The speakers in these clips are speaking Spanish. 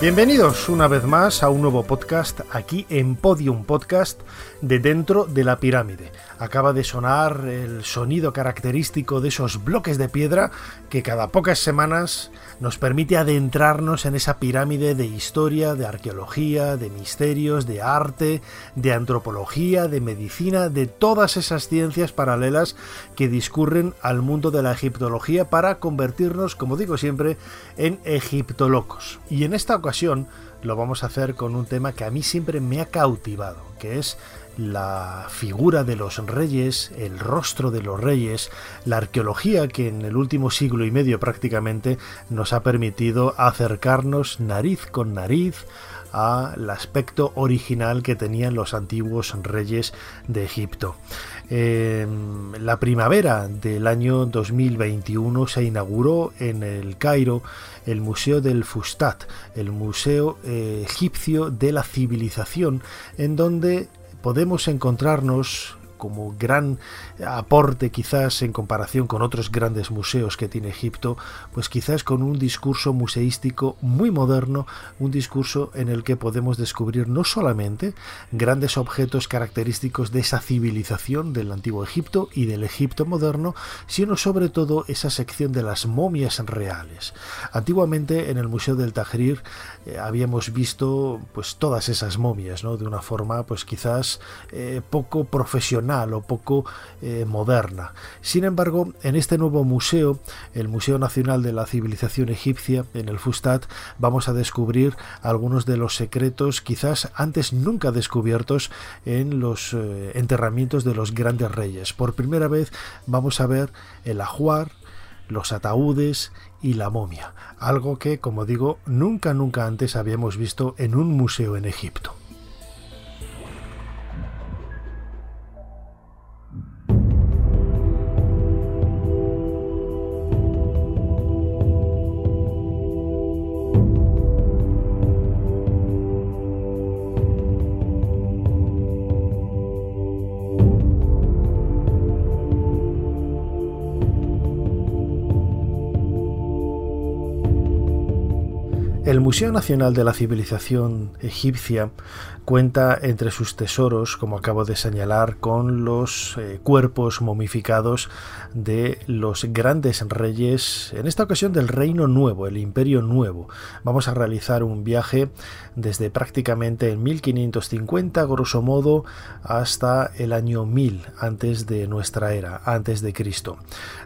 Bienvenidos una vez más a un nuevo podcast aquí en Podium Podcast de Dentro de la Pirámide. Acaba de sonar el sonido característico de esos bloques de piedra que cada pocas semanas nos permite adentrarnos en esa pirámide de historia, de arqueología, de misterios, de arte, de antropología, de medicina, de todas esas ciencias paralelas que discurren al mundo de la egiptología para convertirnos, como digo siempre, en egiptolocos. Y en esta ocasión lo vamos a hacer con un tema que a mí siempre me ha cautivado, que es la figura de los reyes, el rostro de los reyes, la arqueología que en el último siglo y medio prácticamente nos ha permitido acercarnos nariz con nariz al aspecto original que tenían los antiguos reyes de Egipto. En la primavera del año 2021 se inauguró en el Cairo el Museo del Fustat, el Museo eh, Egipcio de la Civilización, en donde podemos encontrarnos como gran aporte quizás en comparación con otros grandes museos que tiene Egipto, pues quizás con un discurso museístico muy moderno, un discurso en el que podemos descubrir no solamente grandes objetos característicos de esa civilización del antiguo Egipto y del Egipto moderno, sino sobre todo esa sección de las momias reales. Antiguamente en el Museo del Tahrir eh, habíamos visto pues todas esas momias, ¿no? De una forma pues quizás eh, poco profesional o poco moderna. Sin embargo, en este nuevo museo, el Museo Nacional de la Civilización Egipcia, en el Fustat, vamos a descubrir algunos de los secretos quizás antes nunca descubiertos en los eh, enterramientos de los grandes reyes. Por primera vez vamos a ver el ajuar, los ataúdes y la momia, algo que, como digo, nunca nunca antes habíamos visto en un museo en Egipto. El Museo Nacional de la Civilización Egipcia cuenta entre sus tesoros, como acabo de señalar, con los eh, cuerpos momificados de los grandes reyes, en esta ocasión del Reino Nuevo, el Imperio Nuevo. Vamos a realizar un viaje desde prácticamente el 1550, grosso modo, hasta el año 1000 antes de nuestra era, antes de Cristo.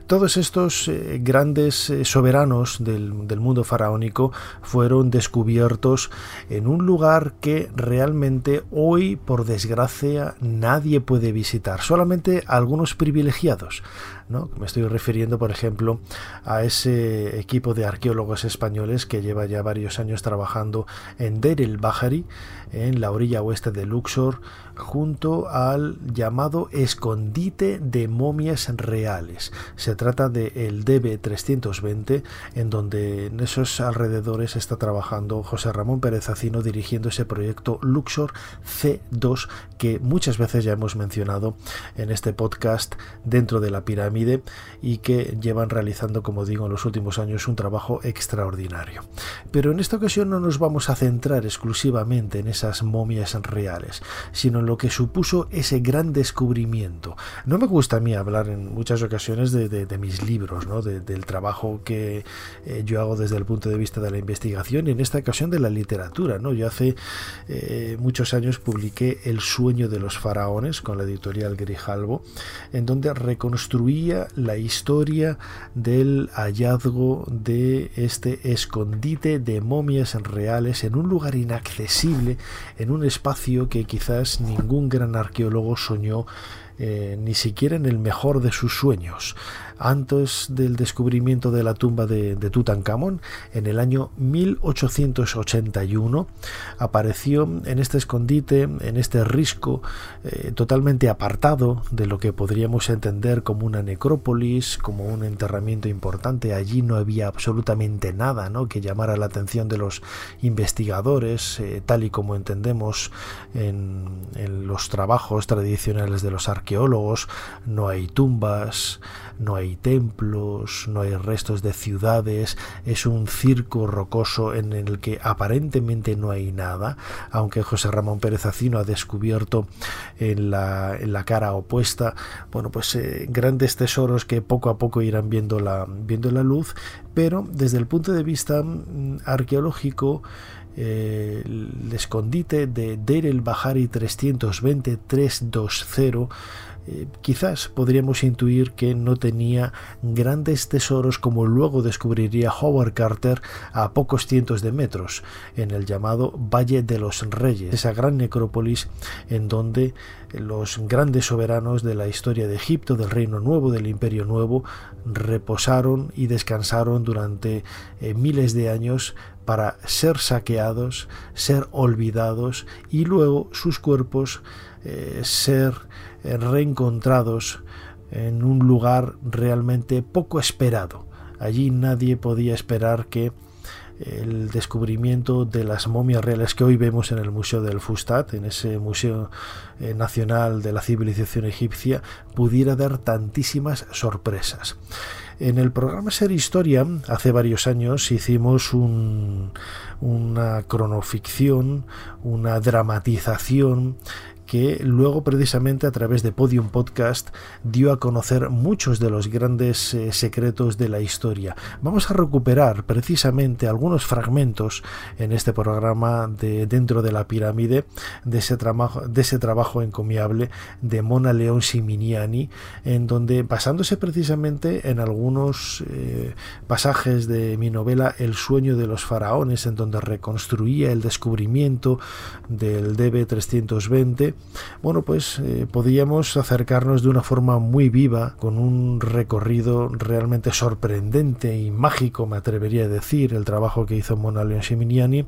Todos estos eh, grandes eh, soberanos del, del mundo faraónico fueron descubiertos en un lugar que realmente hoy, por desgracia, nadie puede visitar, solamente algunos privilegiados. ¿No? Me estoy refiriendo, por ejemplo, a ese equipo de arqueólogos españoles que lleva ya varios años trabajando en Der el Bahari, en la orilla oeste de Luxor, junto al llamado escondite de momias reales. Se trata de el DB320, en donde en esos alrededores está trabajando José Ramón Pérez Acino dirigiendo ese proyecto Luxor C2 que muchas veces ya hemos mencionado en este podcast dentro de la pirámide y que llevan realizando, como digo, en los últimos años un trabajo extraordinario. Pero en esta ocasión no nos vamos a centrar exclusivamente en esas momias reales, sino en lo que supuso ese gran descubrimiento. No me gusta a mí hablar en muchas ocasiones de, mis libros, ¿no? del trabajo que eh, yo hago desde el punto de vista de la investigación y en esta ocasión de la literatura. ¿no? Yo hace eh, muchos años publiqué El sueño de los faraones con la editorial Grijalbo, en donde la historia del hallazgo de este escondite de momias reales en un lugar inaccesible, en un espacio que quizás ningún gran arqueólogo soñó eh, ni siquiera en el mejor de sus sueños antes del descubrimiento de la tumba de, Tutankamón, en el año 1881, apareció en este escondite, en este risco eh, totalmente apartado de lo que podríamos entender como una necrópolis, como un enterramiento importante. Allí no había absolutamente nada ¿no? que llamara la atención de los investigadores, eh, tal y como entendemos en, en los trabajos tradicionales de los arqueólogos. No hay tumbas, no hay templos, no hay restos de ciudades, es un circo rocoso en el que aparentemente no hay nada, aunque José Ramón Pérez Acino ha descubierto en la, en la cara opuesta, bueno, pues eh, grandes tesoros que poco a poco irán viendo la, viendo la luz, pero desde el punto de vista mm, arqueológico, eh, el escondite de Deir el Bahari 320-320 eh, quizás podríamos intuir que no tenía grandes tesoros como luego descubriría Howard Carter a pocos cientos de metros, en el llamado Valle de los Reyes, esa gran necrópolis en donde los grandes soberanos de la historia de Egipto, del Reino Nuevo, del Imperio Nuevo, reposaron y descansaron durante eh, miles de años para ser saqueados, ser olvidados y luego sus cuerpos eh, ser reencontrados en un lugar realmente poco esperado. Allí nadie podía esperar que el descubrimiento de las momias reales que hoy vemos en el Museo del Fustat, en ese Museo eh, Nacional de la Civilización Egipcia, pudiera dar tantísimas sorpresas. En el programa Ser Historia, hace varios años, hicimos una cronoficción, una dramatización que luego precisamente a través de Podium Podcast dio a conocer muchos de los grandes eh, secretos de la historia. Vamos a recuperar precisamente algunos fragmentos en este programa de dentro de la pirámide de ese trabajo encomiable de Mona León Siminiani en donde basándose precisamente en algunos eh, pasajes de mi novela El sueño de los faraones en donde reconstruía el descubrimiento del DB 320 bueno, pues eh, podíamos acercarnos de una forma muy viva, con un recorrido realmente sorprendente y mágico, me atrevería a decir, el trabajo que hizo Mona Siminiani,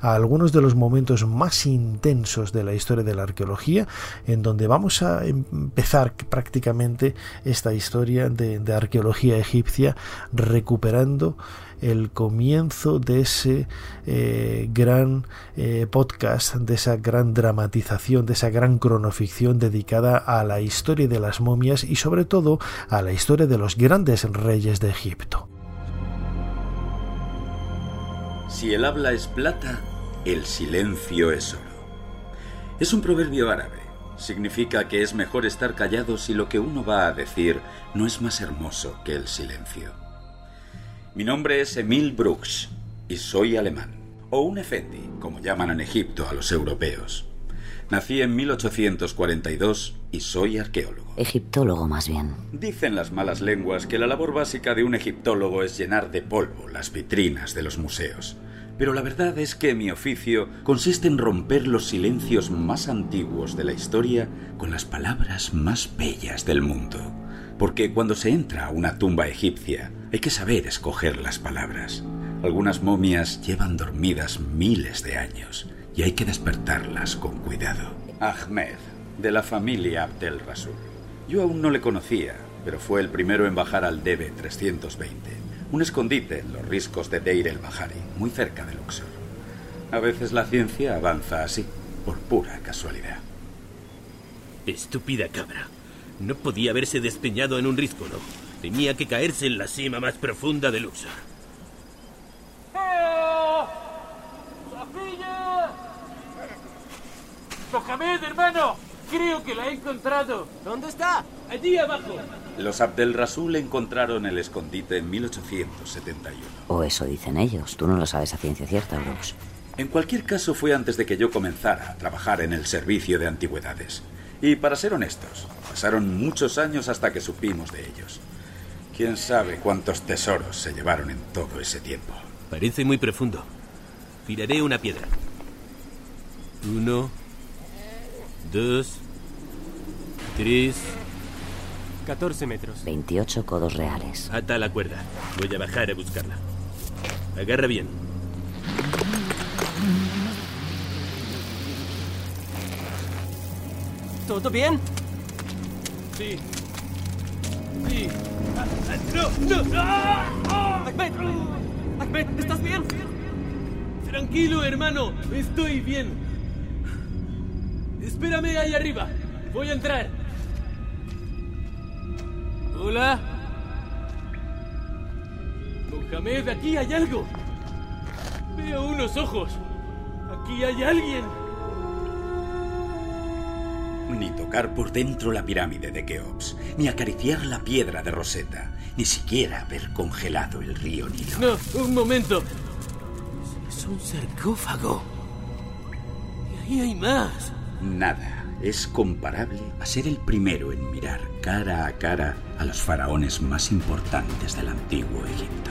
a algunos de los momentos más intensos de la historia de la arqueología, en donde vamos a empezar prácticamente esta historia de arqueología egipcia recuperando el comienzo de ese eh, gran eh, podcast, de esa gran dramatización, de esa gran cronoficción dedicada a la historia de las momias y sobre todo a la historia de los grandes reyes de Egipto. Si el habla es plata, el silencio es oro. Es un proverbio árabe. Significa que es mejor estar callado si lo que uno va a decir no es más hermoso que el silencio. Mi nombre es Emil Brooks y soy alemán, o un efendi, como llaman en Egipto a los europeos. Nací en 1842 y soy arqueólogo. Egiptólogo más bien. Dicen las malas lenguas que la labor básica de un egiptólogo es llenar de polvo las vitrinas de los museos. Pero la verdad es que mi oficio consiste en romper los silencios más antiguos de la historia con las palabras más bellas del mundo. Porque cuando se entra a una tumba egipcia, hay que saber escoger las palabras. Algunas momias llevan dormidas miles de años y hay que despertarlas con cuidado. Ahmed, de la familia Abdel Rasul. Yo aún no le conocía, pero fue el primero en bajar al Debe 320, un escondite en los riscos de Deir el Bahari, muy cerca de Luxor. A veces la ciencia avanza así, por pura casualidad. Estúpida cabra. No podía haberse despeñado en un risco, ¿no? Tenía que caerse en la cima más profunda de Luxor. ¡Sofía! ¡Mohamed, hermano! Creo que la he encontrado. ¿Dónde está? Allí abajo. Los Abdel Rasul encontraron el escondite en 1871. O eso dicen ellos. Tú no lo sabes a ciencia cierta, Brooks. En cualquier caso fue antes de que yo comenzara a trabajar en el servicio de antigüedades. Y para ser honestos, pasaron muchos años hasta que supimos de ellos. Quién sabe cuántos tesoros se llevaron en todo ese tiempo. Parece muy profundo. Tiraré una piedra. Uno, dos, tres, 14 metros. 28 codos reales. Ata la cuerda. Voy a bajar a buscarla. Agarra bien. ¿Todo bien? Sí. Sí. No, no. ¡Ah! ¡Ah! Ahmed. Ahmed, ¿estás bien? Tranquilo, hermano. Estoy bien. Espérame ahí arriba. Voy a entrar. Hola. Mohamed, aquí hay algo. Veo unos ojos. Aquí hay alguien. Ni tocar por dentro la pirámide de Keops, ni acariciar la piedra de Rosetta, ni siquiera haber congelado el río Nilo. No, un momento. Es un sarcófago. Y ahí hay más. Nada es comparable a ser el primero en mirar cara a cara a los faraones más importantes del antiguo Egipto.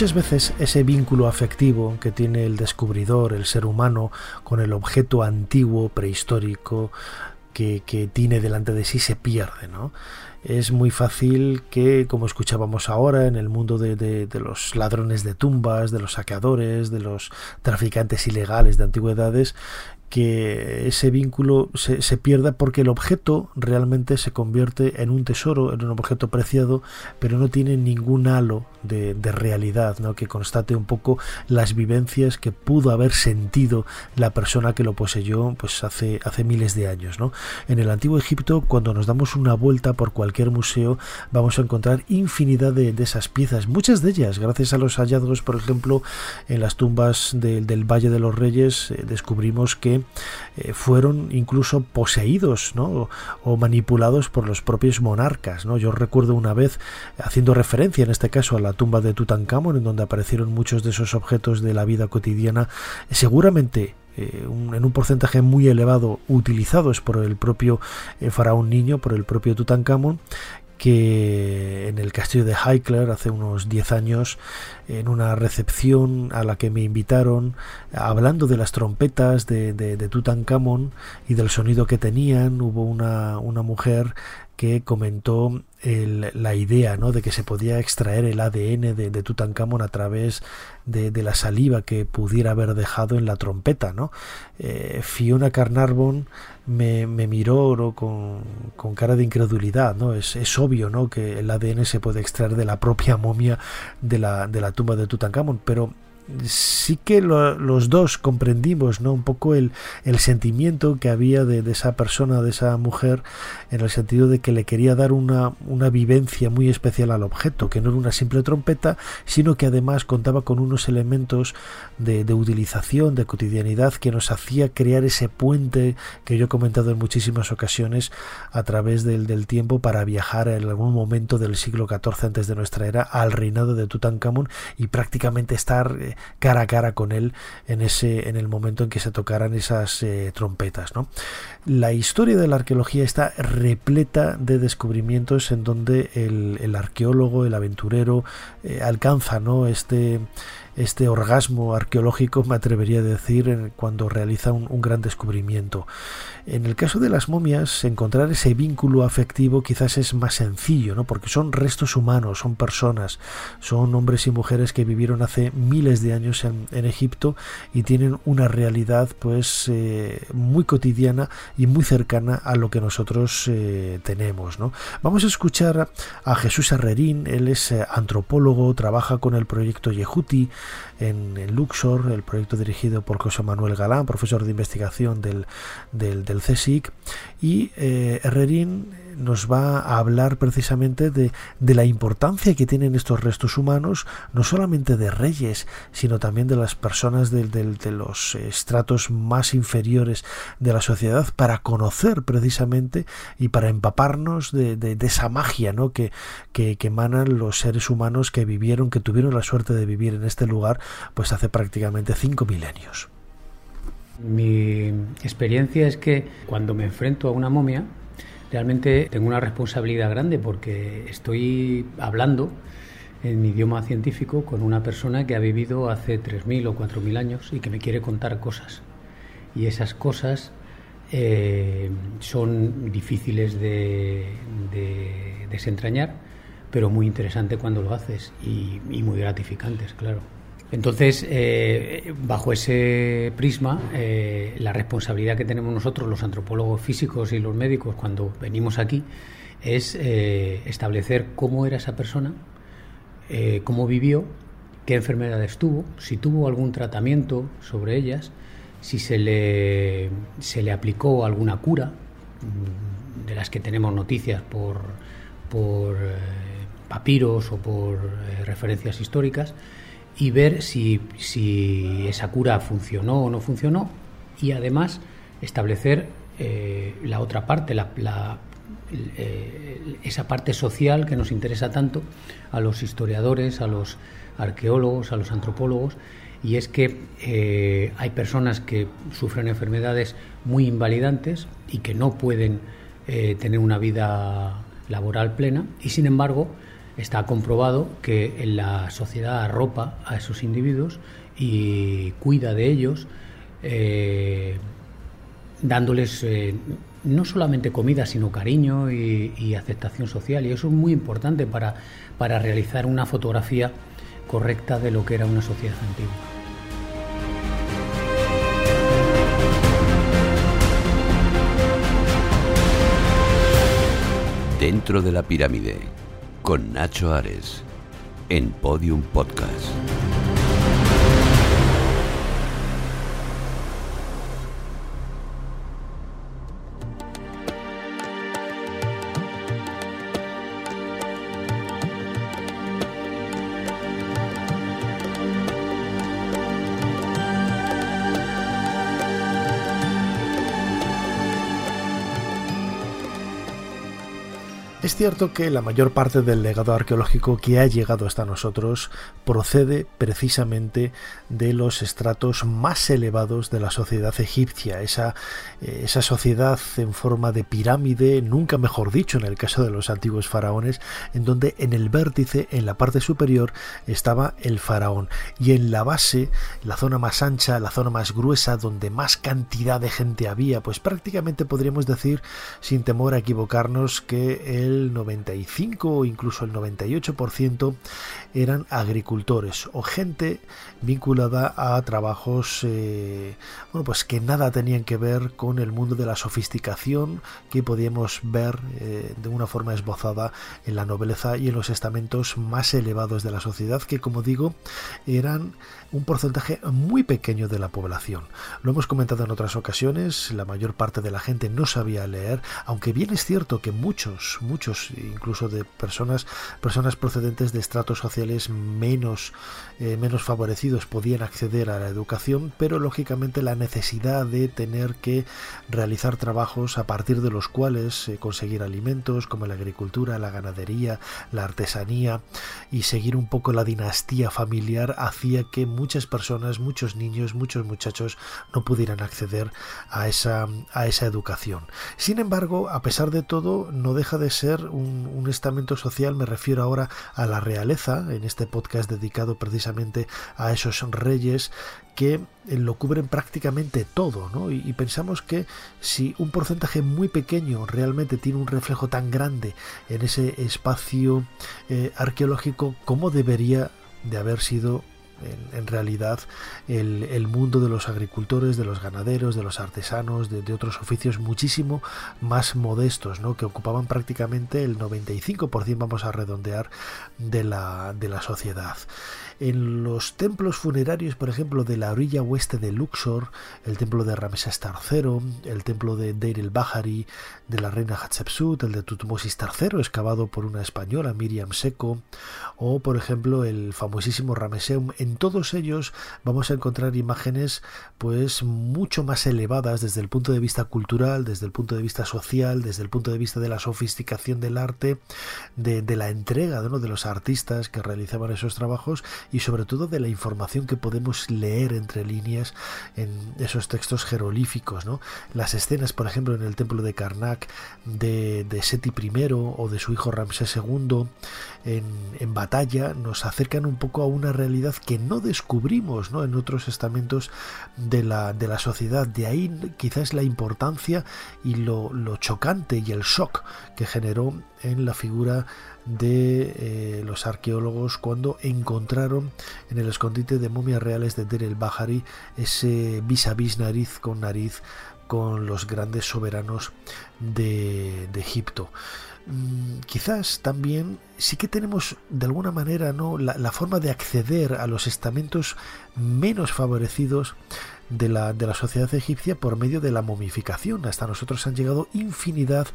Muchas veces ese vínculo afectivo que tiene el descubridor, el ser humano, con el objeto antiguo, prehistórico, que, tiene delante de sí se pierde, ¿no? es muy fácil que, como escuchábamos ahora, en el mundo de, los ladrones de tumbas, de los saqueadores, de los traficantes ilegales de antigüedades, que ese vínculo se, se, pierda porque el objeto realmente se convierte en un tesoro, en un objeto preciado, pero no tiene ningún halo de, de realidad, ¿no? que constate un poco las vivencias que pudo haber sentido la persona que lo poseyó pues hace, hace miles de años. ¿no? En el antiguo Egipto, cuando nos damos una vuelta por cualquier museo, vamos a encontrar infinidad de, de esas piezas, muchas de ellas, gracias a los hallazgos, por ejemplo, en las tumbas de, del Valle de los Reyes, eh, descubrimos que eh, fueron incluso poseídos o, manipulados por los propios monarcas. ¿no? Yo recuerdo una vez, haciendo referencia en este caso a la tumba de Tutankamón, en donde aparecieron muchos de esos objetos de la vida cotidiana, seguramente eh, en un porcentaje muy elevado utilizados por el propio eh, faraón niño, por el propio Tutankamón, que en el castillo de Highclere hace unos 10 años, en una recepción a la que me invitaron, hablando de las trompetas de, de, de Tutankamón y del sonido que tenían, hubo una, una mujer que comentó el, la idea ¿no? de que se podía extraer el ADN de, Tutankamón a través de, la saliva que pudiera haber dejado en la trompeta. ¿no? Eh, Fiona Carnarvon me, me miró con, cara de incredulidad. ¿no? Es, es, obvio ¿no? que el ADN se puede extraer de la propia momia de la, de la tumba de Tutankamón, pero sí que lo, los dos comprendimos ¿no? un poco el, el sentimiento que había de, de, esa persona, de esa mujer, en el sentido de que le quería dar una, una vivencia muy especial al objeto, que no era una simple trompeta, sino que además contaba con unos elementos de, de utilización, de cotidianidad, que nos hacía crear ese puente que yo he comentado en muchísimas ocasiones a través del, del tiempo para viajar en algún momento del siglo XIV antes de nuestra era al reinado de Tutankamón y prácticamente estar eh, cara a cara con él en ese en el momento en que se tocaran esas eh, trompetas ¿no? la historia de la arqueología está repleta de descubrimientos en donde el, arqueólogo el aventurero eh, alcanza ¿no? este este orgasmo arqueológico, me atrevería a decir, cuando realiza un, gran descubrimiento. En el caso de las momias, encontrar ese vínculo afectivo quizás es más sencillo, ¿no? porque son restos humanos, son personas, son hombres y mujeres que vivieron hace miles de años en, en Egipto y tienen una realidad pues eh, muy cotidiana y muy cercana a lo que nosotros eh, tenemos. ¿no? Vamos a escuchar a Jesús Herrerín, él es eh, antropólogo, trabaja con el proyecto Yehuti, en, Luxor, el proyecto dirigido por José Manuel Galán, profesor de investigación del, del, del CSIC, y eh, Herrerín nos va a hablar precisamente de, de, la importancia que tienen estos restos humanos, no solamente de reyes, sino también de las personas de, de, los estratos más inferiores de la sociedad, para conocer precisamente y para empaparnos de, esa magia ¿no? que, que, emanan los seres humanos que vivieron, que tuvieron la suerte de vivir en este lugar, pues hace prácticamente cinco milenios. Mi experiencia es que cuando me enfrento a una momia, realmente tengo una responsabilidad grande porque estoy hablando en mi idioma científico con una persona que ha vivido hace 3.000 o 4.000 años y que me quiere contar cosas. Y esas cosas eh, son difíciles de, desentrañar, pero muy interesante cuando lo haces y, y muy gratificantes, claro. Entonces, eh, bajo ese prisma, eh, la responsabilidad que tenemos nosotros, los antropólogos físicos y los médicos, cuando venimos aquí, es eh, establecer cómo era esa persona, cómo vivió, qué enfermedades tuvo, si tuvo algún tratamiento sobre ellas, si se le, se le aplicó alguna cura, mm, de las que tenemos noticias por, por papiros o por referencias históricas y ver si, si esa cura funcionó o no funcionó y además establecer eh, la otra parte, la, eh, esa parte social que nos interesa tanto a los historiadores, a los arqueólogos, a los antropólogos, y es que eh, hay personas que sufren enfermedades muy invalidantes y que no pueden tener una vida laboral plena, y sin embargo, está comprobado que la sociedad arropa a esos individuos y cuida de ellos, eh, dándoles eh, no solamente comida, sino cariño y, aceptación social. Y eso es muy importante para, para realizar una fotografía correcta de lo que era una sociedad antigua. Dentro de la pirámide con Nacho Ares en Podium Podcast. Es cierto que la mayor parte del legado arqueológico que ha llegado hasta nosotros procede precisamente de los estratos más elevados de la sociedad egipcia, esa, eh, esa sociedad en forma de pirámide, nunca mejor dicho en el caso de los antiguos faraones, en donde en el vértice, en la parte superior, estaba el faraón. Y en la base, la zona más ancha, la zona más gruesa, donde más cantidad de gente había, pues prácticamente podríamos decir, sin temor a equivocarnos, que el 95 o incluso el 98% eran agricultores o gente vinculada a trabajos eh, bueno pues que nada tenían que ver con el mundo de la sofisticación que podíamos ver eh, de una forma esbozada en la nobleza y en los estamentos más elevados de la sociedad que como digo eran un porcentaje muy pequeño de la población. Lo hemos comentado en otras ocasiones, la mayor parte de la gente no sabía leer, aunque bien es cierto que muchos, muchos, incluso de personas, personas procedentes de estratos sociales menos, eh, menos favorecidos podían acceder a la educación, pero lógicamente la necesidad de tener que realizar trabajos a partir de los cuales eh, conseguir alimentos como la agricultura, la ganadería, la artesanía y seguir un poco la dinastía familiar hacía que muchas personas, muchos niños, muchos muchachos no pudieran acceder a esa, a esa educación. Sin embargo, a pesar de todo, no deja de ser un, estamento social, me refiero ahora a la realeza, en este podcast dedicado precisamente a esos reyes que eh, lo cubren prácticamente todo, ¿no? Y, pensamos que si un porcentaje muy pequeño realmente tiene un reflejo tan grande en ese espacio eh, arqueológico, ¿cómo debería de haber sido en, realidad el, mundo de los agricultores, de los ganaderos, de los artesanos, de, otros oficios muchísimo más modestos, ¿no? que ocupaban prácticamente el 95%, vamos a redondear, de la, de la sociedad. En los templos funerarios, por ejemplo, de la orilla oeste de Luxor, el templo de Ramsés III, el templo de Deir el Bahari, de la reina Hatshepsut, el de Tutmosis III, excavado por una española, Miriam Seco, o por ejemplo el famosísimo Rameseum, en todos ellos vamos a encontrar imágenes pues mucho más elevadas desde el punto de vista cultural, desde el punto de vista social, desde el punto de vista de la sofisticación del arte, de, la entrega de los artistas que realizaban esos trabajos y sobre todo de la información que podemos leer entre líneas en esos textos jerolíficos. ¿no? Las escenas, por ejemplo, en el templo de Karnak de, Seti I o de su hijo Ramsés II en, batalla nos acercan un poco a una realidad que no descubrimos ¿no? en otros estamentos de la, de la sociedad. De ahí quizás la importancia y lo, lo chocante y el shock que generó en la figura de eh, los arqueólogos cuando encontraron en el escondite de momias reales de Der el Bahari ese vis a vis nariz con nariz con los grandes soberanos de, Egipto. Mm, quizás también sí que tenemos de alguna manera ¿no? la, forma de acceder a los estamentos menos favorecidos de la, de la sociedad egipcia por medio de la momificación. Hasta nosotros han llegado infinidad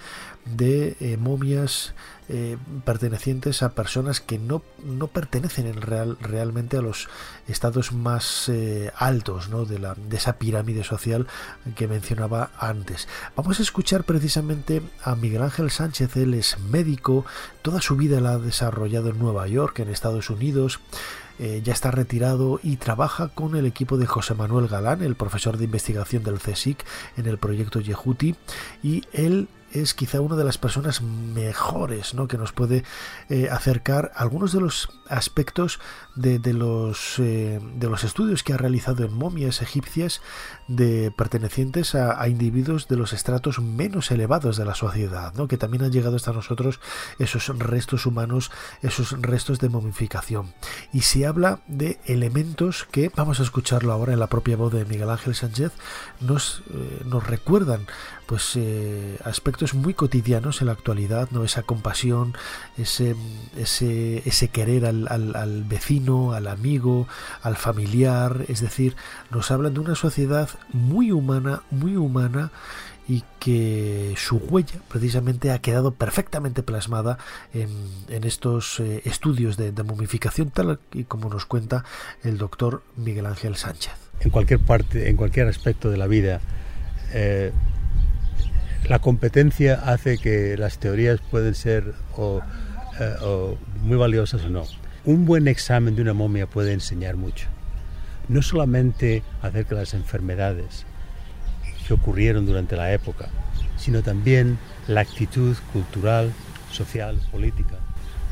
de eh, momias eh, pertenecientes a personas que no, no pertenecen en real, realmente a los estados más eh, altos ¿no? de, la, de esa pirámide social que mencionaba antes. Vamos a escuchar precisamente a Miguel Ángel Sánchez, él es médico, toda su vida la ha desarrollado en Nueva York, en Estados Unidos. Eh, ya está retirado y trabaja con el equipo de José Manuel Galán, el profesor de investigación del CSIC en el proyecto Yehuti, y él es quizá una de las personas mejores ¿no? que nos puede eh, acercar algunos de los aspectos de, los, eh, de los estudios que ha realizado en momias egipcias de pertenecientes a, individuos de los estratos menos elevados de la sociedad, ¿no? que también han llegado hasta nosotros esos restos humanos, esos restos de momificación. Y se habla de elementos que, vamos a escucharlo ahora en la propia voz de Miguel Ángel Sánchez, nos, eh, nos recuerdan pues eh, aspectos muy cotidianos en la actualidad, ¿no? esa compasión, ese, ese, ese querer al, al, vecino, al amigo, al familiar, es decir, nos hablan de una sociedad muy humana, muy humana y que su huella precisamente ha quedado perfectamente plasmada en, estos eh, estudios de, momificación tal y como nos cuenta el doctor Miguel Ángel Sánchez. En cualquier parte, en cualquier aspecto de la vida, eh, la competencia hace que las teorías pueden ser eh, muy valiosas o no. Un buen examen de una momia puede enseñar mucho no solamente acerca de las enfermedades que ocurrieron durante la época, sino también la actitud cultural, social, política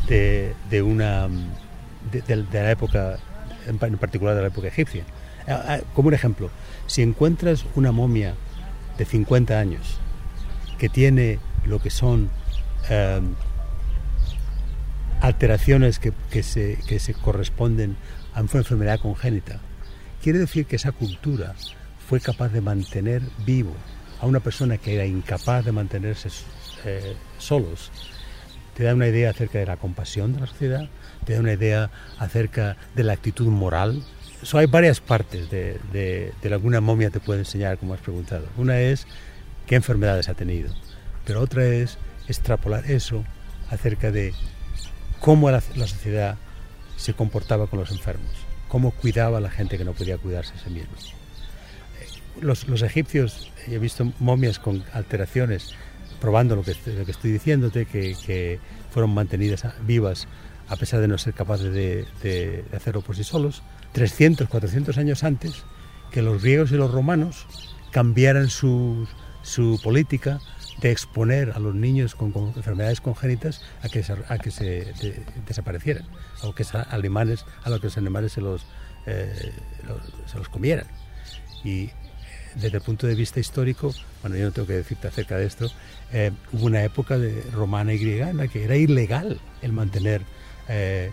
de, una de, la época, en particular de la época egipcia. Ah, ah, como un ejemplo, si encuentras una momia de 50 años que tiene lo que son em, alteraciones que, se, que se corresponden a una enfermedad congénita, Quiere decir que esa cultura fue capaz de mantener vivo a una persona que era incapaz de mantenerse eh, solos. Te da una idea acerca de la compasión de la sociedad, te da una idea acerca de la actitud moral. So, hay varias partes de, de, de alguna momia te puede enseñar, como has preguntado. Una es qué enfermedades ha tenido, pero otra es extrapolar eso acerca de cómo la sociedad se comportaba con los enfermos cómo cuidaba a la gente que no podía cuidarse a sí mismo. Los, los egipcios, he visto momias con alteraciones, probando lo que, estoy diciéndote, que, que, fueron mantenidas vivas a pesar de no ser capaces de, de, hacerlo por sí solos, 300, 400 años antes que los griegos y los romanos cambiaran su, su política de exponer a los niños con, enfermedades congénitas a que, a que se desaparecieran, a, que alemanes, a los que los animales se los, eh, se los comieran. Y desde el punto de vista histórico, bueno, yo no tengo que decirte acerca de esto, eh, hubo una época de romana y griega en la que era ilegal el mantener eh,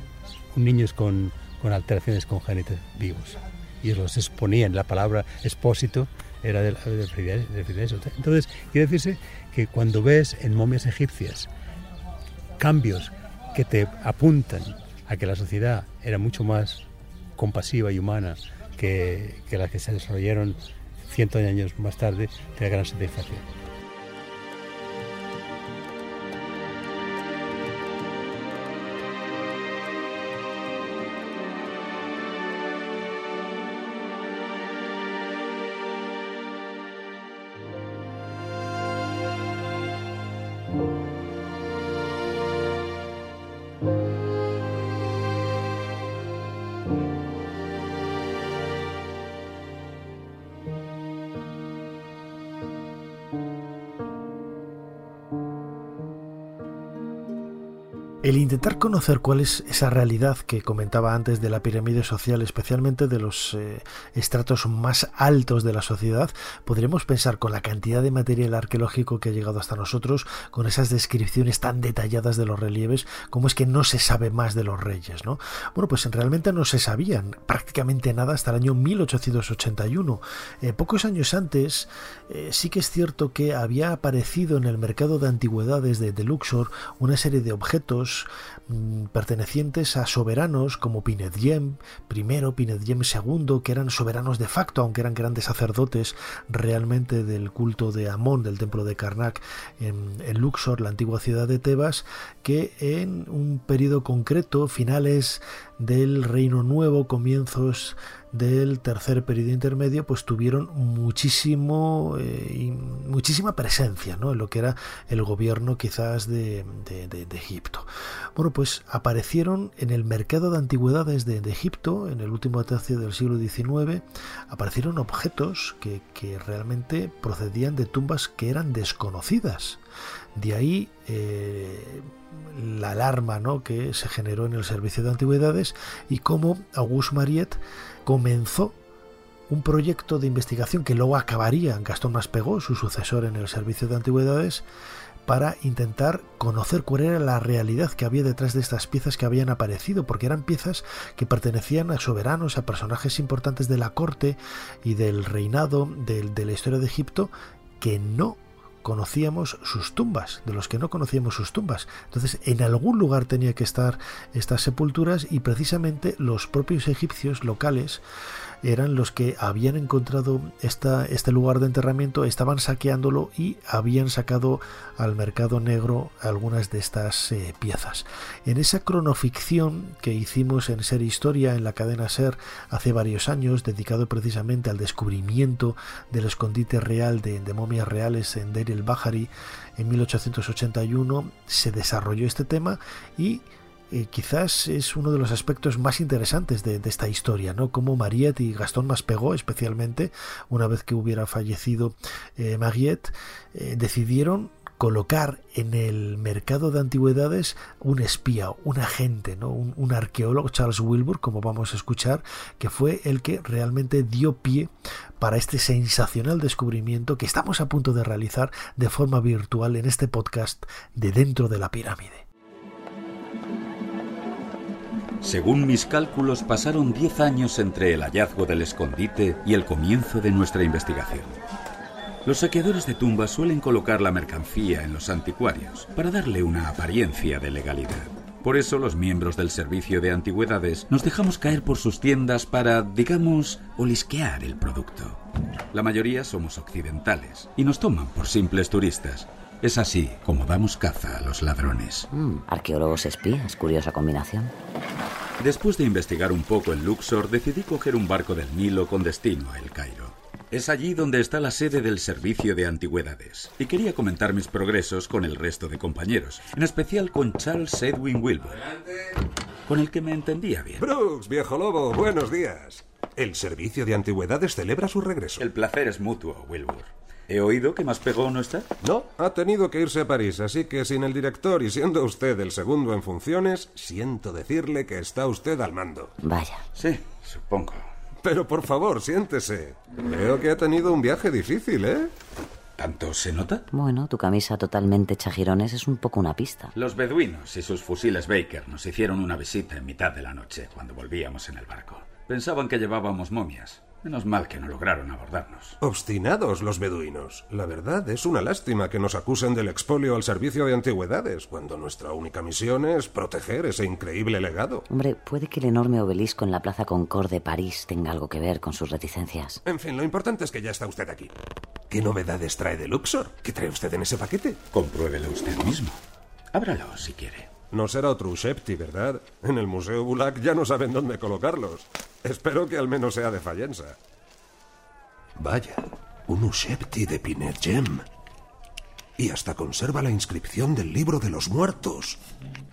niños con, con alteraciones congénitas vivos. Y los exponían, la palabra expósito era de, de, eso. Entonces, quiere decirse que cuando ves en momias egipcias cambios que te apuntan a que la sociedad era mucho más compasiva y humana que, que las que se desarrollaron cientos de años más tarde, te da gran satisfacción. El intentar conocer cuál es esa realidad que comentaba antes de la pirámide social, especialmente de los eh, estratos más altos de la sociedad, podríamos pensar con la cantidad de material arqueológico que ha llegado hasta nosotros, con esas descripciones tan detalladas de los relieves, cómo es que no se sabe más de los reyes, ¿no? Bueno, pues realmente no se sabían prácticamente nada hasta el año 1881. Eh, pocos años antes, eh, sí que es cierto que había aparecido en el mercado de antigüedades de, de Luxor una serie de objetos Mm, pertenecientes a soberanos como Pinedjem I, Pinedjem II, que eran soberanos de facto, aunque eran grandes sacerdotes realmente del culto de Amón, del templo de Karnak en, en Luxor, la antigua ciudad de Tebas, que en un periodo concreto, finales del Reino Nuevo, comienzos del tercer periodo intermedio, pues tuvieron muchísimo, eh, muchísima presencia ¿no? en lo que era el gobierno quizás de, Egipto. Bueno, pues aparecieron en el mercado de antigüedades de, Egipto, en el último tercio del siglo XIX, aparecieron objetos que, que realmente procedían de tumbas que eran desconocidas. De ahí eh, la alarma ¿no? que se generó en el servicio de antigüedades y cómo Auguste Mariette comenzó un proyecto de investigación que luego acabaría en Gastón Maspegó, su sucesor en el servicio de antigüedades, para intentar conocer cuál era la realidad que había detrás de estas piezas que habían aparecido, porque eran piezas que pertenecían a soberanos, a personajes importantes de la corte y del reinado de, de la historia de Egipto, que no conocíamos sus tumbas, de los que no conocíamos sus tumbas. Entonces, en algún lugar tenía que estar estas sepulturas y precisamente los propios egipcios locales eran los que habían encontrado esta, este lugar de enterramiento, estaban saqueándolo y habían sacado al mercado negro algunas de estas eh, piezas. En esa cronoficción que hicimos en Ser Historia en la cadena Ser hace varios años, dedicado precisamente al descubrimiento del escondite real de, momias reales en Deir el-Bahari en 1881, se desarrolló este tema y eh, quizás es uno de los aspectos más interesantes de, esta historia, ¿no? Como Mariette y Gastón Maspegó, especialmente, una vez que hubiera fallecido eh, Mariette, eh, decidieron colocar en el mercado de antigüedades un espía, un agente, ¿no? un, un, arqueólogo, Charles Wilbur, como vamos a escuchar, que fue el que realmente dio pie para este sensacional descubrimiento que estamos a punto de realizar de forma virtual en este podcast de Dentro de la Pirámide. Según mis cálculos, pasaron 10 años entre el hallazgo del escondite y el comienzo de nuestra investigación. Los saqueadores de tumbas suelen colocar la mercancía en los anticuarios para darle una apariencia de legalidad. Por eso los miembros del servicio de antigüedades nos dejamos caer por sus tiendas para, digamos, olisquear el producto. La mayoría somos occidentales y nos toman por simples turistas, es así como damos caza a los ladrones. Mm, arqueólogos espías, curiosa combinación. Después de investigar un poco en Luxor, decidí coger un barco del Nilo con destino a El Cairo. Es allí donde está la sede del Servicio de Antigüedades. Y quería comentar mis progresos con el resto de compañeros, en especial con Charles Edwin Wilbur, con el que me entendía bien. Brooks, viejo lobo, buenos días. El Servicio de Antigüedades celebra su regreso. El placer es mutuo, Wilbur. He oído que más pegó no está. No, ha tenido que irse a París, así que sin el director y siendo usted el segundo en funciones, siento decirle que está usted al mando. Vaya. Sí, supongo. Pero por favor, siéntese. Veo que ha tenido un viaje difícil, ¿eh? ¿Tanto se nota? Bueno, tu camisa totalmente chajirones es un poco una pista. Los beduinos y sus fusiles Baker nos hicieron una visita en mitad de la noche cuando volvíamos en el barco. Pensaban que llevábamos momias. Menos mal que no lograron abordarnos. Obstinados los beduinos. La verdad es una lástima que nos acusen del expolio al servicio de antigüedades, cuando nuestra única misión es proteger ese increíble legado. Hombre, puede que el enorme obelisco en la Plaza Concorde de París tenga algo que ver con sus reticencias. En fin, lo importante es que ya está usted aquí. ¿Qué novedades trae de Luxor? ¿Qué trae usted en ese paquete? Compruébelo usted mismo. Ábralo si quiere. No será otro Ushepti, ¿verdad? En el Museo Bulak ya no saben dónde colocarlos. Espero que al menos sea de Fallensa. Vaya, un Ushepti de Pinet Gem. Y hasta conserva la inscripción del libro de los muertos.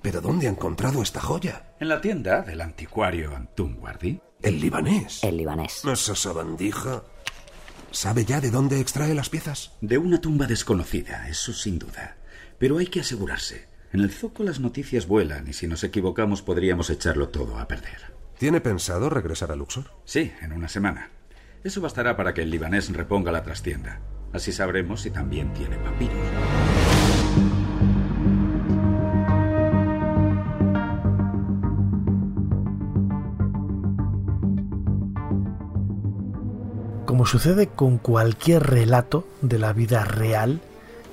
¿Pero dónde ha encontrado esta joya? En la tienda del anticuario Antum Wardi. ¿El libanés? El libanés. Esa sabandija. ¿Sabe ya de dónde extrae las piezas? De una tumba desconocida, eso sin duda. Pero hay que asegurarse. En el zoco las noticias vuelan y si nos equivocamos podríamos echarlo todo a perder. ¿Tiene pensado regresar a Luxor? Sí, en una semana. Eso bastará para que el libanés reponga la trastienda. Así sabremos si también tiene papiros. Como sucede con cualquier relato de la vida real,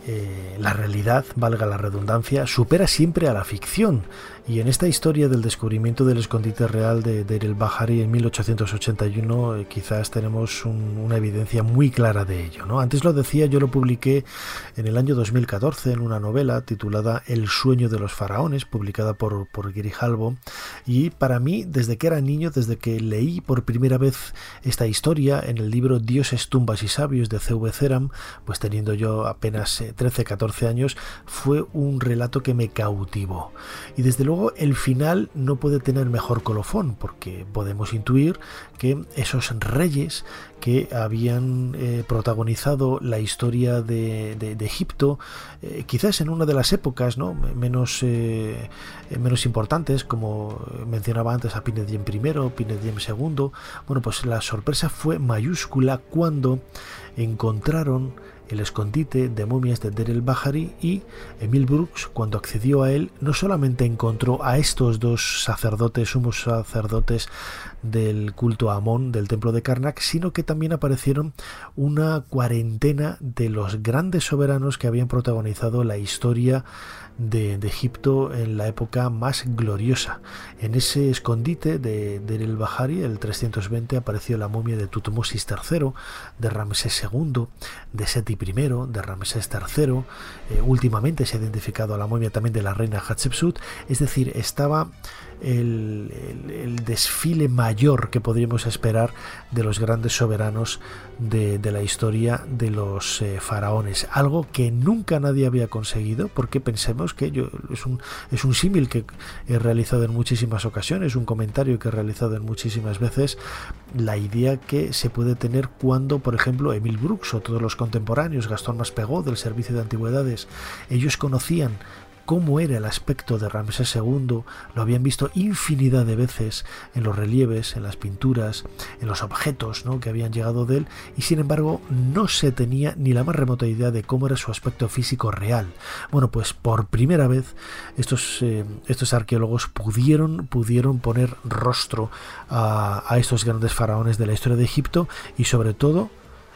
eh, la realidad, valga la redundancia, supera siempre a la ficción. Y en esta historia del descubrimiento del escondite real de Deir el Bahari en 1881 eh, quizás tenemos una evidencia muy clara de ello. ¿no? Antes lo decía, yo lo publiqué en el año 2014 en una novela titulada El sueño de los faraones, publicada por, por Grijalbo. Y para mí, desde que era niño, desde que leí por primera vez esta historia en el libro Dioses, tumbas y sabios de C.V. Ceram, pues teniendo yo apenas 13, eh, 14 años, fue un relato que me cautivó. Y desde luego el final no puede tener mejor colofón porque podemos intuir que esos reyes que habían eh, protagonizado la historia de, Egipto, eh, quizás en una de las épocas ¿no? menos, eh, menos importantes, como mencionaba antes a Pinediem I, Pinediem II, bueno, pues la sorpresa fue mayúscula cuando encontraron el escondite de momias de Der el Bahari y Emil Brooks, cuando accedió a él, no solamente encontró a estos dos sacerdotes, sumos sacerdotes del culto a Amón del templo de Karnak, sino que también aparecieron una cuarentena de los grandes soberanos que habían protagonizado la historia de, Egipto en la época más gloriosa. En ese escondite de, de El Bahari, el 320, apareció la momia de Tutmosis III, de Ramsés II, de Seti I, de Ramsés III. Eh, últimamente se ha identificado a la momia también de la reina Hatshepsut. Es decir, estaba el, desfile mayor que podríamos esperar de los grandes soberanos de, la historia de los eh, faraones. Algo que nunca nadie había conseguido, porque pensemos que yo, es un, es un símil que he realizado en muchísimas ocasiones, un comentario que he realizado en muchísimas veces, la idea que se puede tener cuando, por ejemplo, Emil Brooks o todos los contemporáneos, Gastón Maspegó del Servicio de Antigüedades, ellos conocían cómo era el aspecto de Ramsés II, lo habían visto infinidad de veces en los relieves, en las pinturas, en los objetos ¿no? que habían llegado de él, y sin embargo no se tenía ni la más remota idea de cómo era su aspecto físico real. Bueno, pues por primera vez estos, eh, estos arqueólogos pudieron, pudieron poner rostro a, a estos grandes faraones de la historia de Egipto y sobre todo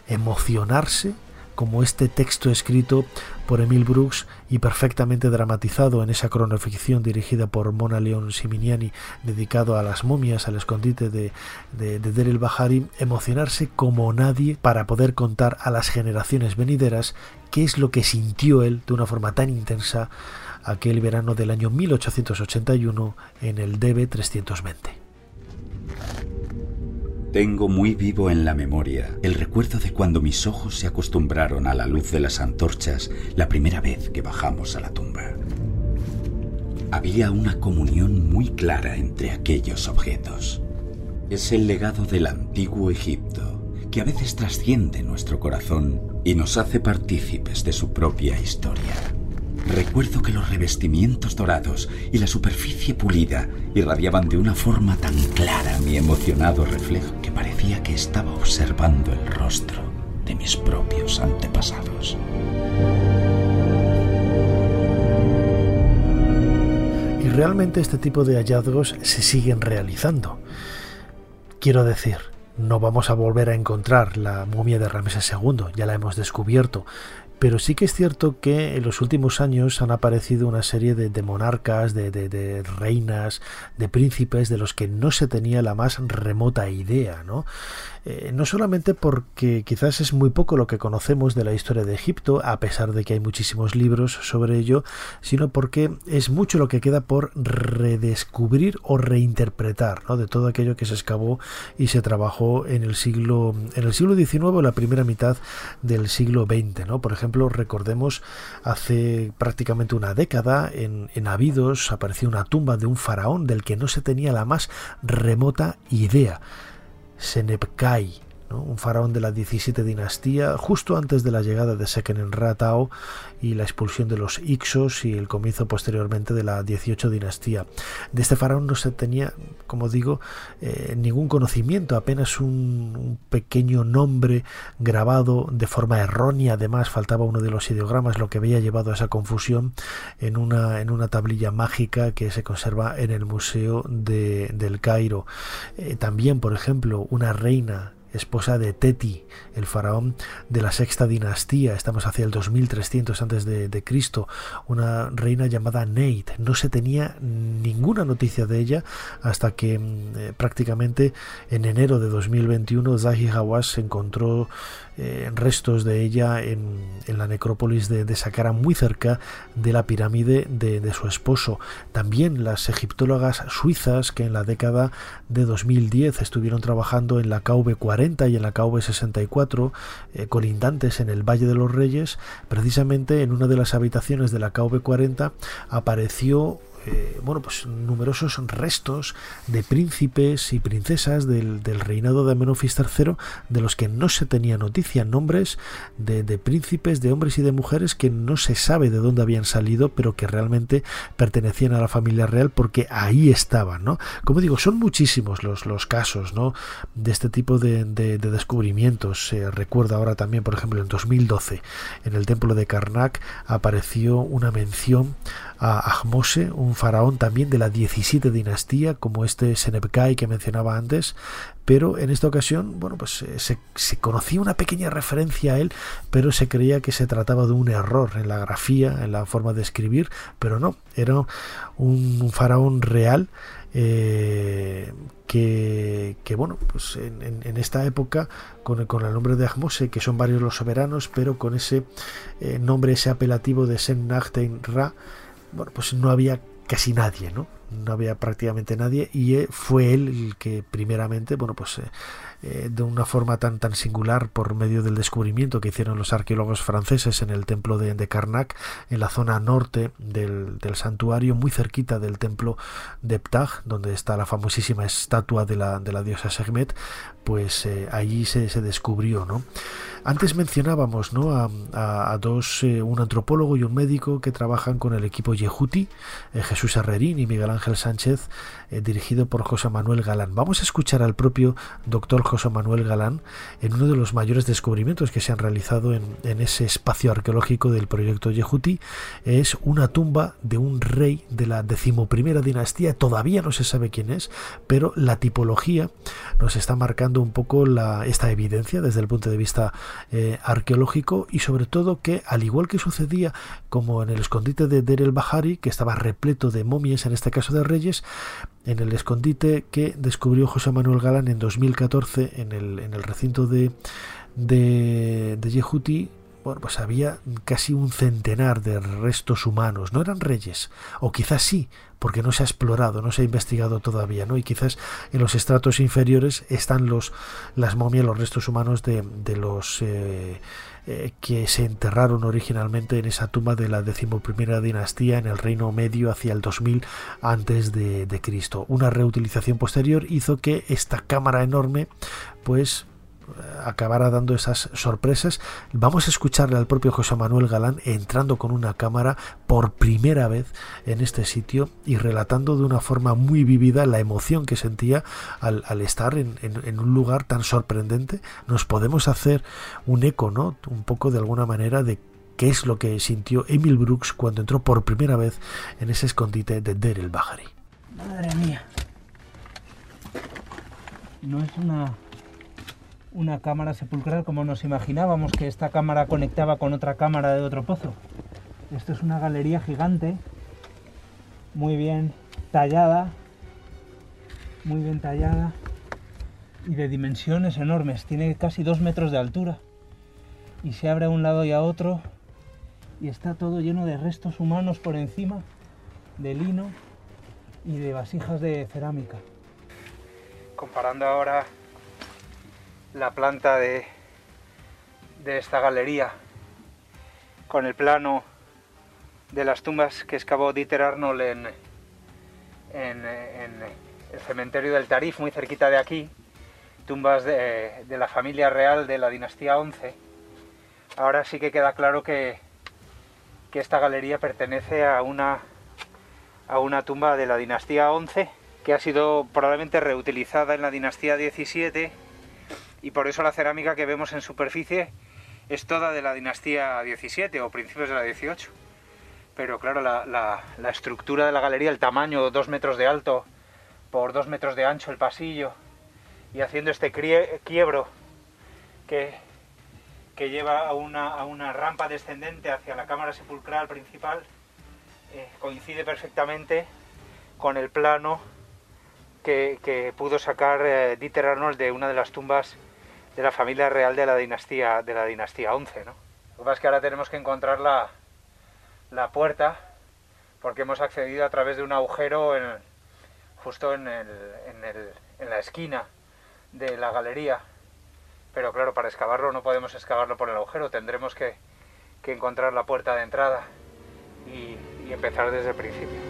emocionarse como este texto escrito por Emil Brooks y perfectamente dramatizado en esa cronoficción dirigida por Mona León Siminiani dedicado a las momias, al escondite de, de, de Der el Bahari, emocionarse como nadie para poder contar a las generaciones venideras qué es lo que sintió él de una forma tan intensa aquel verano del año 1881 en el DB 320. Tengo muy vivo en la memoria el recuerdo de cuando mis ojos se acostumbraron a la luz de las antorchas la primera vez que bajamos a la tumba. Había una comunión muy clara entre aquellos objetos. Es el legado del antiguo Egipto que a veces trasciende nuestro corazón y nos hace partícipes de su propia historia. Recuerdo que los revestimientos dorados y la superficie pulida irradiaban de una forma tan clara mi emocionado reflejo que parecía que estaba observando el rostro de mis propios antepasados. Y realmente este tipo de hallazgos se siguen realizando. Quiero decir, no vamos a volver a encontrar la momia de Ramsés II, ya la hemos descubierto, pero sí que es cierto que en los últimos años han aparecido una serie de, monarcas, de, de, reinas, de príncipes de los que no se tenía la más remota idea, ¿no? Eh, no solamente porque quizás es muy poco lo que conocemos de la historia de Egipto, a pesar de que hay muchísimos libros sobre ello, sino porque es mucho lo que queda por redescubrir o reinterpretar ¿no? de todo aquello que se excavó y se trabajó en el siglo en el siglo XIX o la primera mitad del siglo XX. ¿no? Por ejemplo, recordemos hace prácticamente una década en, en Abidos apareció una tumba de un faraón del que no se tenía la más remota idea. Senebekai Un faraón de la 17 dinastía, justo antes de la llegada de Sekenen Ratao y la expulsión de los Ixos y el comienzo posteriormente de la 18 dinastía. De este faraón no se tenía, como digo, eh, ningún conocimiento, apenas un, pequeño nombre grabado de forma errónea, además faltaba uno de los ideogramas, lo que había llevado a esa confusión en una, en una tablilla mágica que se conserva en el Museo de, del Cairo. Eh, también, por ejemplo, una reina esposa de Teti, el faraón de la sexta dinastía, estamos hacia el 2300 antes de, Cristo, una reina llamada Neit. No se tenía ninguna noticia de ella hasta que mm, eh, prácticamente en enero de 2021 Zahi Hawass encontró eh, restos de ella en, la necrópolis de, de, Saqqara, muy cerca de la pirámide de, su esposo. También las egiptólogas suizas que en la década de 2010 estuvieron trabajando en la KV40 y en la KV64, eh, colindantes en el Valle de los Reyes, precisamente en una de las habitaciones de la KV40 apareció eh, bueno, pues numerosos restos de príncipes y princesas del, reinado de Amenofis III de los que no se tenía noticia, nombres de, príncipes, de hombres y de mujeres que no se sabe de dónde habían salido, pero que realmente pertenecían a la familia real porque ahí estaban, ¿no? Como digo, son muchísimos los, los casos, ¿no? De este tipo de, descubrimientos. Se recuerda ahora también, por ejemplo, en 2012, en el templo de Karnak apareció una mención a Ahmose, un faraón también de la 17 dinastía, como este Senebkai que mencionaba antes, pero en esta ocasión, bueno, pues eh, se, conocía una pequeña referencia a él, pero se creía que se trataba de un error en la grafía, en la forma de escribir, pero no, era un, faraón real. Eh, que, bueno, pues en, esta época, con, con, el nombre de Ahmose, que son varios los soberanos, pero con ese eh, nombre, ese apelativo de Sen Ra, bueno, pues no había casi nadie, ¿no? No había prácticamente nadie y eh, fue él el que primeramente, bueno, pues eh, eh, de una forma tan, tan singular por medio del descubrimiento que hicieron los arqueólogos franceses en el templo de, de Karnak, en la zona norte del, santuario, muy cerquita del templo de Ptah, donde está la famosísima estatua de la, de la diosa Segmet, pues allí se, se descubrió, ¿no? Antes mencionábamos ¿no? a, dos, eh, un antropólogo y un médico que trabajan con el equipo Yehuti, eh, Jesús Herrerín y Miguel Ángel Sánchez, eh, dirigido por José Manuel Galán. Vamos a escuchar al propio doctor José Manuel Galán en uno de los mayores descubrimientos que se han realizado en, ese espacio arqueológico del proyecto Yehuti. Es una tumba de un rey de la decimoprimera dinastía, todavía no se sabe quién es, pero la tipología nos está marcando un poco la, esta evidencia desde el punto de vista eh, arqueológico y sobre todo que, al igual que sucedía como en el escondite de Der el Bahari, que estaba repleto de momias, en este caso de reyes, en el escondite que descubrió José Manuel Galán en 2014 en el, en el recinto de, de, de Yehuti, bueno, pues había casi un centenar de restos humanos, no eran reyes, o quizás sí, porque no se ha explorado, no se ha investigado todavía, ¿no? Y quizás en los estratos inferiores están los las momias, los restos humanos de, de los eh, eh, que se enterraron originalmente en esa tumba de la decimoprimera dinastía en el Reino Medio hacia el 2000 antes de, de Cristo. Una reutilización posterior hizo que esta cámara enorme, pues acabara dando esas sorpresas. Vamos a escucharle al propio José Manuel Galán entrando con una cámara por primera vez en este sitio y relatando de una forma muy vívida la emoción que sentía al, estar en, en, un lugar tan sorprendente. Nos podemos hacer un eco, ¿no? Un poco de alguna manera de qué es lo que sintió Emil Brooks cuando entró por primera vez en ese escondite de Der el Bahari. Madre mía. No es una una cámara sepulcral como nos imaginábamos que esta cámara conectaba con otra cámara de otro pozo. Esto es una galería gigante, muy bien tallada, muy bien tallada y de dimensiones enormes. Tiene casi dos metros de altura y se abre a un lado y a otro y está todo lleno de restos humanos por encima, de lino y de vasijas de cerámica. Comparando ahora la planta de, de esta galería con el plano de las tumbas que excavó Dieter Arnold en, en, el cementerio del Tarif, muy cerquita de aquí, tumbas de, de, la familia real de la dinastía 11. Ahora sí que queda claro que, que esta galería pertenece a una, a una tumba de la dinastía 11 que ha sido probablemente reutilizada en la dinastía 17 y por eso la cerámica que vemos en superficie es toda de la dinastía 17 o principios de la 18. Pero claro, la, estructura de la galería, el tamaño, dos metros de alto por dos metros de ancho el pasillo y haciendo este quiebro que, que lleva a una, a una, rampa descendente hacia la cámara sepulcral principal, eh, coincide perfectamente con el plano que, pudo sacar eh, Dieter Arnold de una de las tumbas de la familia real de la dinastía de la dinastía 11, ¿no? Lo que pasa es que ahora tenemos que encontrar la, la puerta porque hemos accedido a través de un agujero en, justo en, el, en, el, en la esquina de la galería. Pero claro, para excavarlo no podemos excavarlo por el agujero, tendremos que, que encontrar la puerta de entrada y, y empezar desde el principio.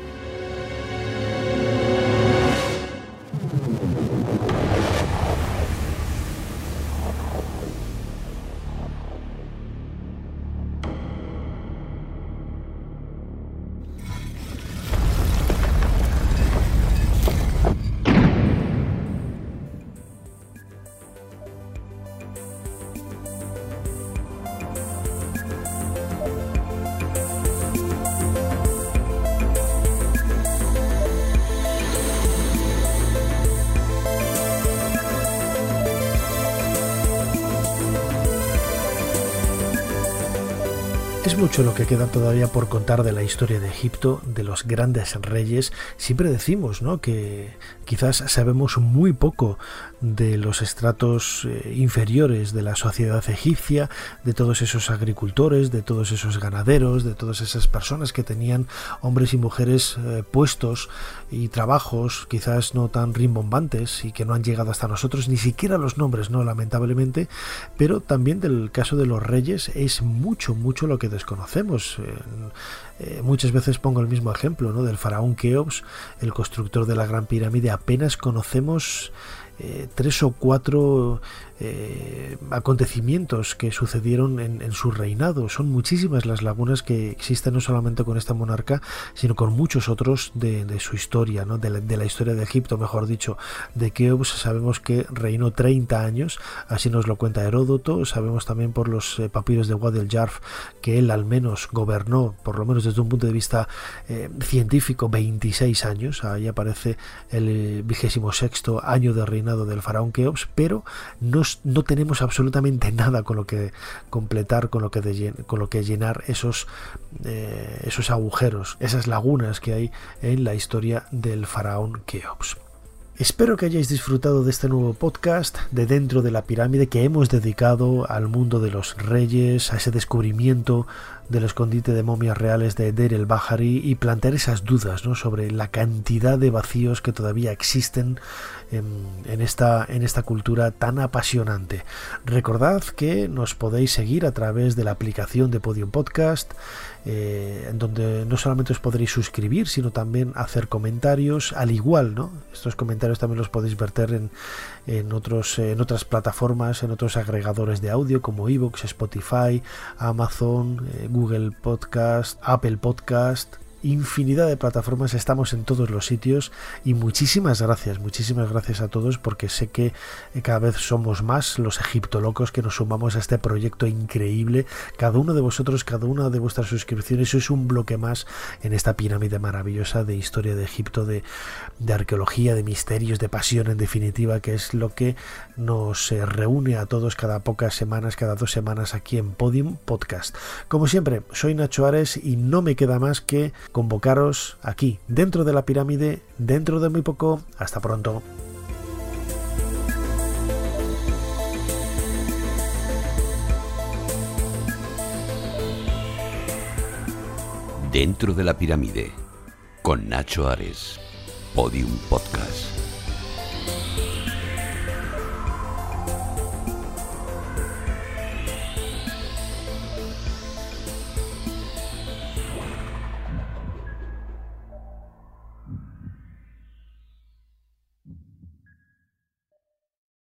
Lo que queda todavía por contar de la historia de Egipto, de los grandes reyes. Siempre decimos ¿no? que quizás sabemos muy poco de los estratos eh, inferiores de la sociedad egipcia, de todos esos agricultores, de todos esos ganaderos, de todas esas personas que tenían hombres y mujeres eh, puestos y trabajos quizás no tan rimbombantes y que no han llegado hasta nosotros, ni siquiera los nombres, no lamentablemente, pero también del caso de los reyes es mucho, mucho lo que desconocemos. Eh, muchas veces pongo el mismo ejemplo ¿no? del faraón Keops, el constructor de la Gran Pirámide, apenas conocemos eh, tres o cuatro eh, acontecimientos que sucedieron en, su reinado. Son muchísimas las lagunas que existen no solamente con este monarca, sino con muchos otros de, su historia, ¿no? de, la, historia de Egipto, mejor dicho. De Keops sabemos que reinó 30 años, así nos lo cuenta Heródoto. Sabemos también por los eh, papiros de Wad el que él al menos gobernó, por lo menos desde un punto de vista científico, 26 años. Ahí aparece el vigésimo sexto año de reinado del faraón Keops, pero no no tenemos absolutamente nada con lo que completar, con lo que, con lo que llenar esos, eh, esos agujeros, esas lagunas que hay en la historia del faraón Keops. Espero que hayáis disfrutado de este nuevo podcast de dentro de la pirámide que hemos dedicado al mundo de los reyes, a ese descubrimiento del escondite de momias reales de Deir el Bahari y plantear esas dudas ¿no? sobre la cantidad de vacíos que todavía existen en, esta, en esta cultura tan apasionante. Recordad que nos podéis seguir a través de la aplicación de Podium Podcast, eh, en donde no solamente os podréis suscribir, sino también hacer comentarios, al igual, ¿no? Estos comentarios también los podéis verter en, en, otros, en otras plataformas, en otros agregadores de audio como Evox, Spotify, Amazon, eh, Google Podcast, Apple Podcast, infinidad de plataformas, estamos en todos los sitios y muchísimas gracias, muchísimas gracias a todos porque sé que eh, cada vez somos más los egiptolocos que nos sumamos a este proyecto increíble. Cada uno de vosotros, cada una de vuestras suscripciones es un bloque más en esta pirámide maravillosa de historia de Egipto, de, de arqueología, de misterios, de pasión en definitiva, que es lo que nos eh, reúne a todos cada pocas semanas, cada dos semanas aquí en Podium Podcast. Como siempre, soy Nacho Ares y no me queda más que convocaros aquí, dentro de la pirámide, dentro de muy poco. Hasta pronto. Dentro de la pirámide, con Nacho Ares, Podium Podcast.